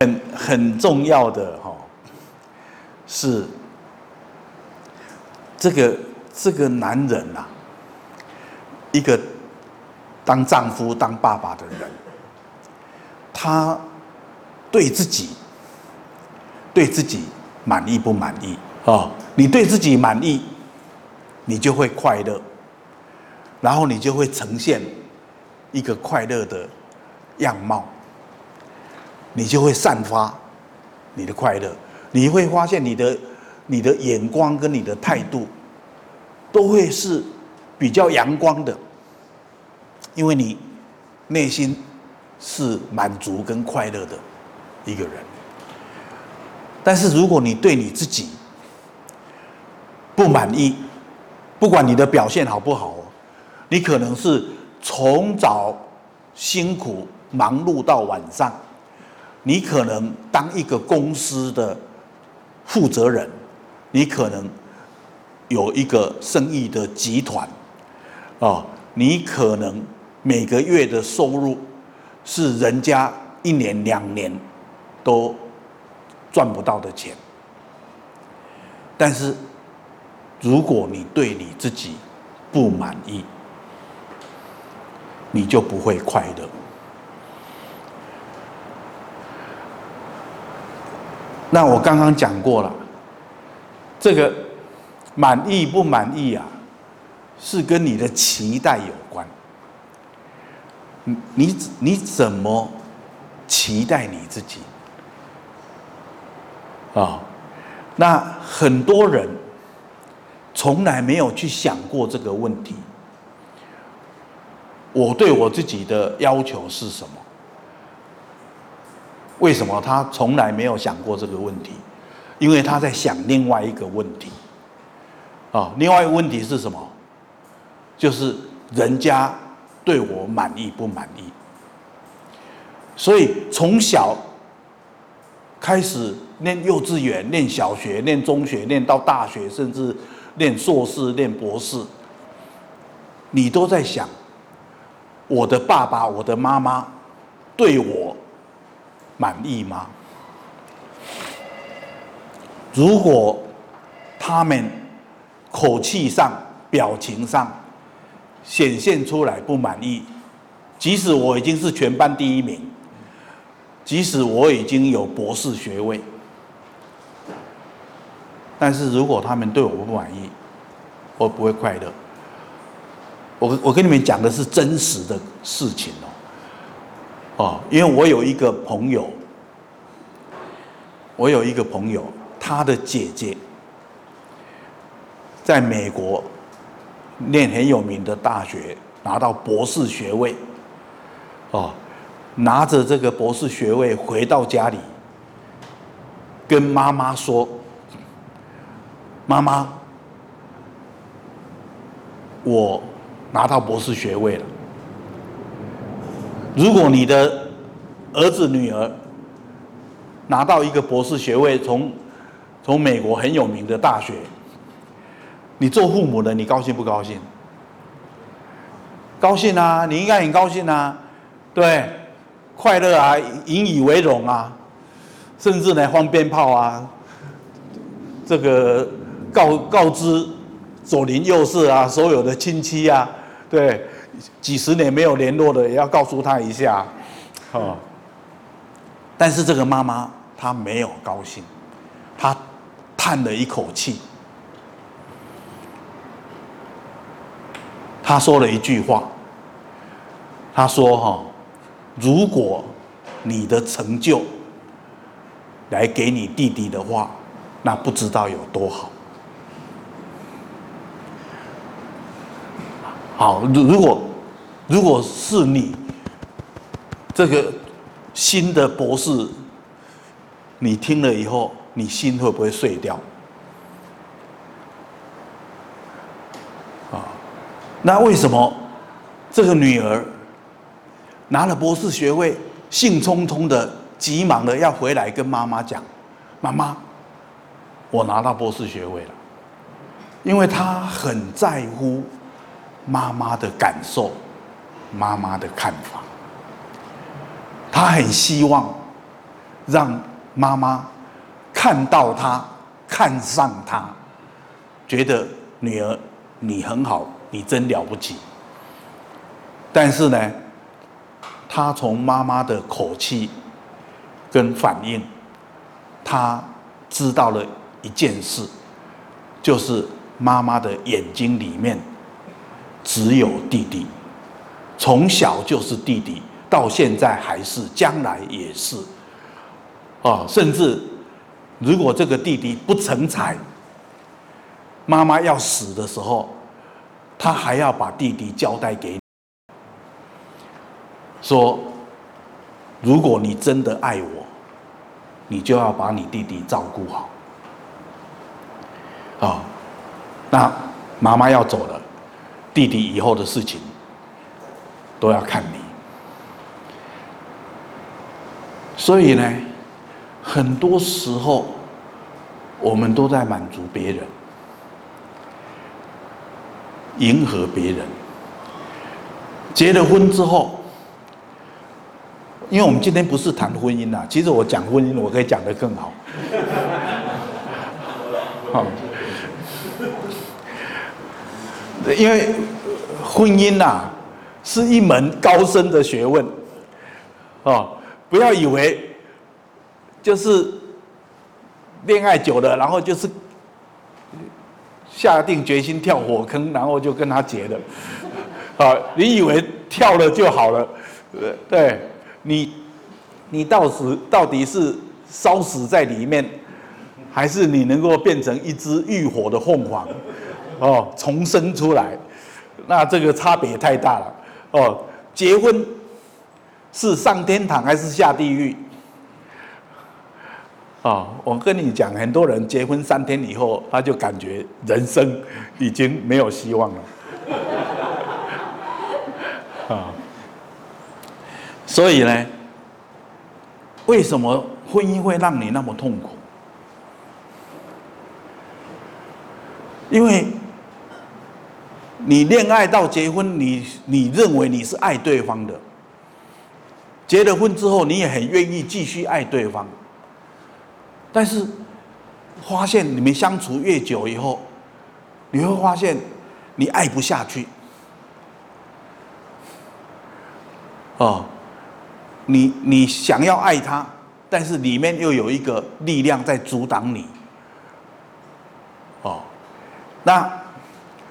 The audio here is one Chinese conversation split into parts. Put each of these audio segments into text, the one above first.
很很重要的哈，是这个这个男人呐，一个当丈夫当爸爸的人，他对自己对自己满意不满意啊？你对自己满意，你就会快乐，然后你就会呈现一个快乐的样貌。你就会散发你的快乐，你会发现你的你的眼光跟你的态度都会是比较阳光的，因为你内心是满足跟快乐的一个人。但是如果你对你自己不满意，不管你的表现好不好，你可能是从早辛苦忙碌到晚上。你可能当一个公司的负责人，你可能有一个生意的集团，啊，你可能每个月的收入是人家一年两年都赚不到的钱。但是，如果你对你自己不满意，你就不会快乐。那我刚刚讲过了，这个满意不满意啊，是跟你的期待有关。你你你怎么期待你自己？啊，那很多人从来没有去想过这个问题。我对我自己的要求是什么？为什么他从来没有想过这个问题？因为他在想另外一个问题。啊，另外一个问题是什么？就是人家对我满意不满意？所以从小开始念幼稚园、念小学、念中学、念到大学，甚至念硕士、念博士，你都在想我的爸爸、我的妈妈对我。满意吗？如果他们口气上、表情上显现出来不满意，即使我已经是全班第一名，即使我已经有博士学位，但是如果他们对我不满意，我不会快乐。我我跟你们讲的是真实的事情哦。哦，因为我有一个朋友，我有一个朋友，他的姐姐在美国念很有名的大学，拿到博士学位。哦，拿着这个博士学位回到家里，跟妈妈说：“妈妈，我拿到博士学位了。”如果你的儿子女儿拿到一个博士学位，从从美国很有名的大学，你做父母的，你高兴不高兴？高兴啊，你应该很高兴啊，对，快乐啊，引以为荣啊，甚至呢放鞭炮啊，这个告告知左邻右舍啊，所有的亲戚啊，对。几十年没有联络的，也要告诉他一下，哦。但是这个妈妈她没有高兴，她叹了一口气，她说了一句话，她说：“哈，如果你的成就来给你弟弟的话，那不知道有多好。”好，如如果。如果是你这个新的博士，你听了以后，你心会不会碎掉？啊，那为什么这个女儿拿了博士学位，兴冲冲的、急忙的要回来跟妈妈讲：“妈妈，我拿到博士学位了。”因为她很在乎妈妈的感受。妈妈的看法，他很希望让妈妈看到他，看上他，觉得女儿你很好，你真了不起。但是呢，他从妈妈的口气跟反应，他知道了一件事，就是妈妈的眼睛里面只有弟弟，从小就是弟弟，到现在还是，将来也是。啊，甚至如果这个弟弟不成才，妈妈要死的时候，他还要把弟弟交代给你，说：如果你真的爱我，你就要把你弟弟照顾好。啊、那妈妈要走了，弟弟以后的事情都要看你。所以呢，很多时候我们都在满足别人，迎合别人。结了婚之后，因为我们今天不是谈婚姻呐，其实我讲婚姻，我可以讲得更好。好，因为婚姻呐是一门高深的学问，哦。不要以为就是恋爱久了，然后就是下定决心跳火坑，然后就跟他结了。啊，你以为跳了就好了？对，你你到时到底是烧死在里面，还是你能够变成一只浴火的凤凰，哦，重生出来？那这个差别太大了。哦，结婚。是上天堂还是下地狱？啊，我跟你讲，很多人结婚三天以后，他就感觉人生已经没有希望了。啊，所以呢，为什么婚姻会让你那么痛苦？因为你恋爱到结婚，你你认为你是爱对方的。结了婚之后，你也很愿意继续爱对方，但是发现你们相处越久以后，你会发现你爱不下去。哦，你你想要爱他，但是里面又有一个力量在阻挡你。哦，那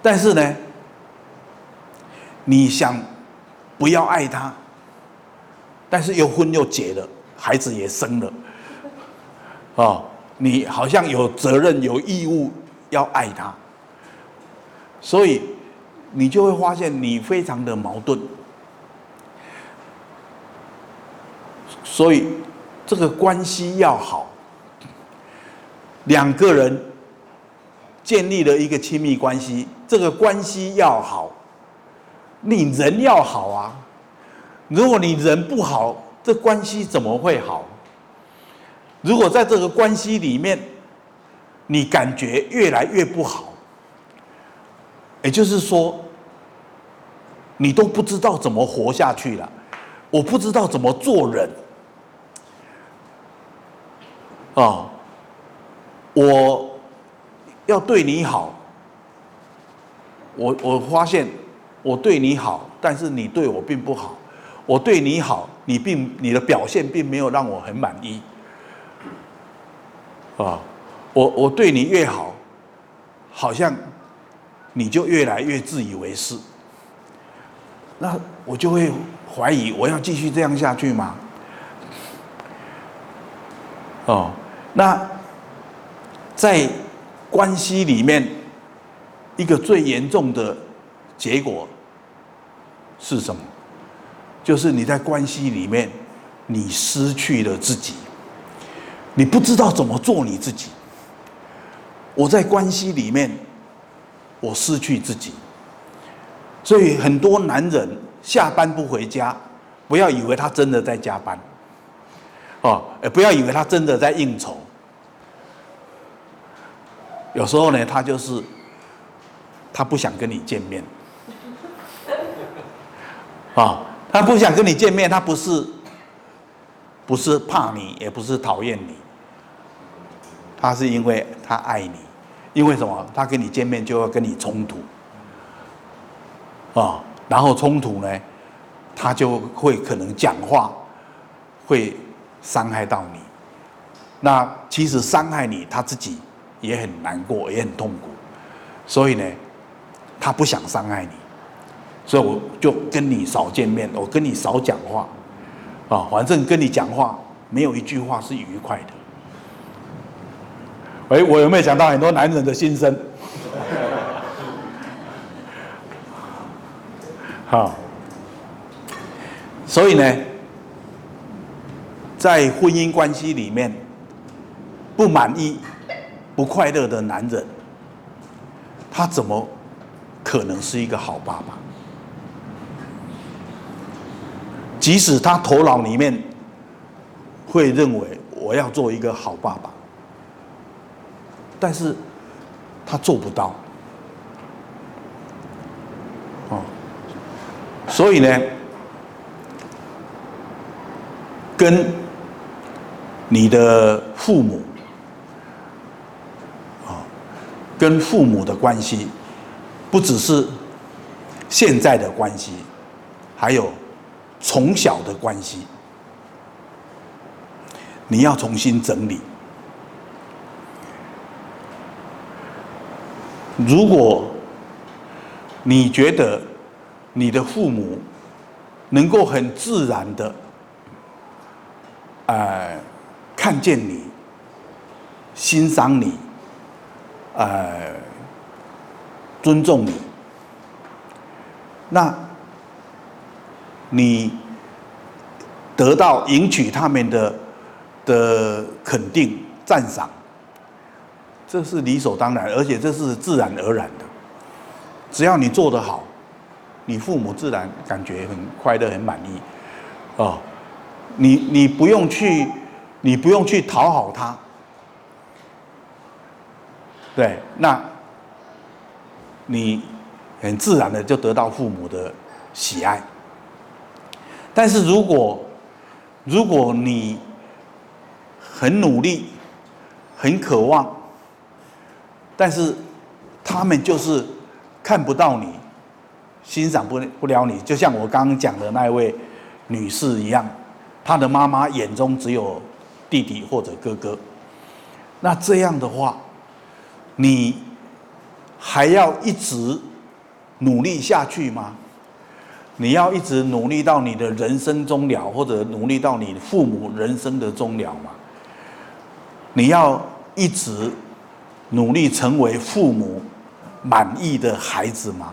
但是呢，你想不要爱他？但是又婚又结了，孩子也生了，哦，你好像有责任有义务要爱他，所以你就会发现你非常的矛盾，所以这个关系要好，两个人建立了一个亲密关系，这个关系要好，你人要好啊。如果你人不好，这关系怎么会好？如果在这个关系里面，你感觉越来越不好，也就是说，你都不知道怎么活下去了。我不知道怎么做人。啊，我要对你好，我我发现我对你好，但是你对我并不好。我对你好，你并你的表现并没有让我很满意，啊，我我对你越好，好像你就越来越自以为是，那我就会怀疑我要继续这样下去吗？哦，那在关系里面，一个最严重的结果是什么？就是你在关系里面，你失去了自己，你不知道怎么做你自己。我在关系里面，我失去自己，所以很多男人下班不回家，不要以为他真的在加班，哦，不要以为他真的在应酬。有时候呢，他就是他不想跟你见面，啊。他不想跟你见面，他不是不是怕你，也不是讨厌你，他是因为他爱你。因为什么？他跟你见面就要跟你冲突啊，然后冲突呢，他就会可能讲话会伤害到你。那其实伤害你，他自己也很难过，也很痛苦。所以呢，他不想伤害你，所以我就跟你少见面，我跟你少讲话啊，反正跟你讲话没有一句话是愉快的。哎，我有没有讲到很多男人的心声？好，所以呢，在婚姻关系里面，不满意、不快乐的男人，他怎么可能是一个好爸爸？即使他头脑里面会认为我要做一个好爸爸。但是，他做不到，哦，所以呢，跟你的父母，啊，跟父母的关系，不只是现在的关系，还有从小的关系，你要重新整理。如果你觉得你的父母能够很自然的，呃，看见你、欣赏你、呃，尊重你，那你得到赢取他们的的肯定、赞赏。这是理所当然，而且这是自然而然的。只要你做得好，你父母自然感觉很快乐、很满意。哦，你你不用去，你不用去讨好他。对，那，你很自然的就得到父母的喜爱。但是如果如果你很努力，很渴望。但是，他们就是看不到你，欣赏不不了你，就像我刚刚讲的那位女士一样，她的妈妈眼中只有弟弟或者哥哥。那这样的话，你还要一直努力下去吗？你要一直努力到你的人生终了，或者努力到你父母人生的终了吗？你要一直。努力成为父母满意的孩子吗？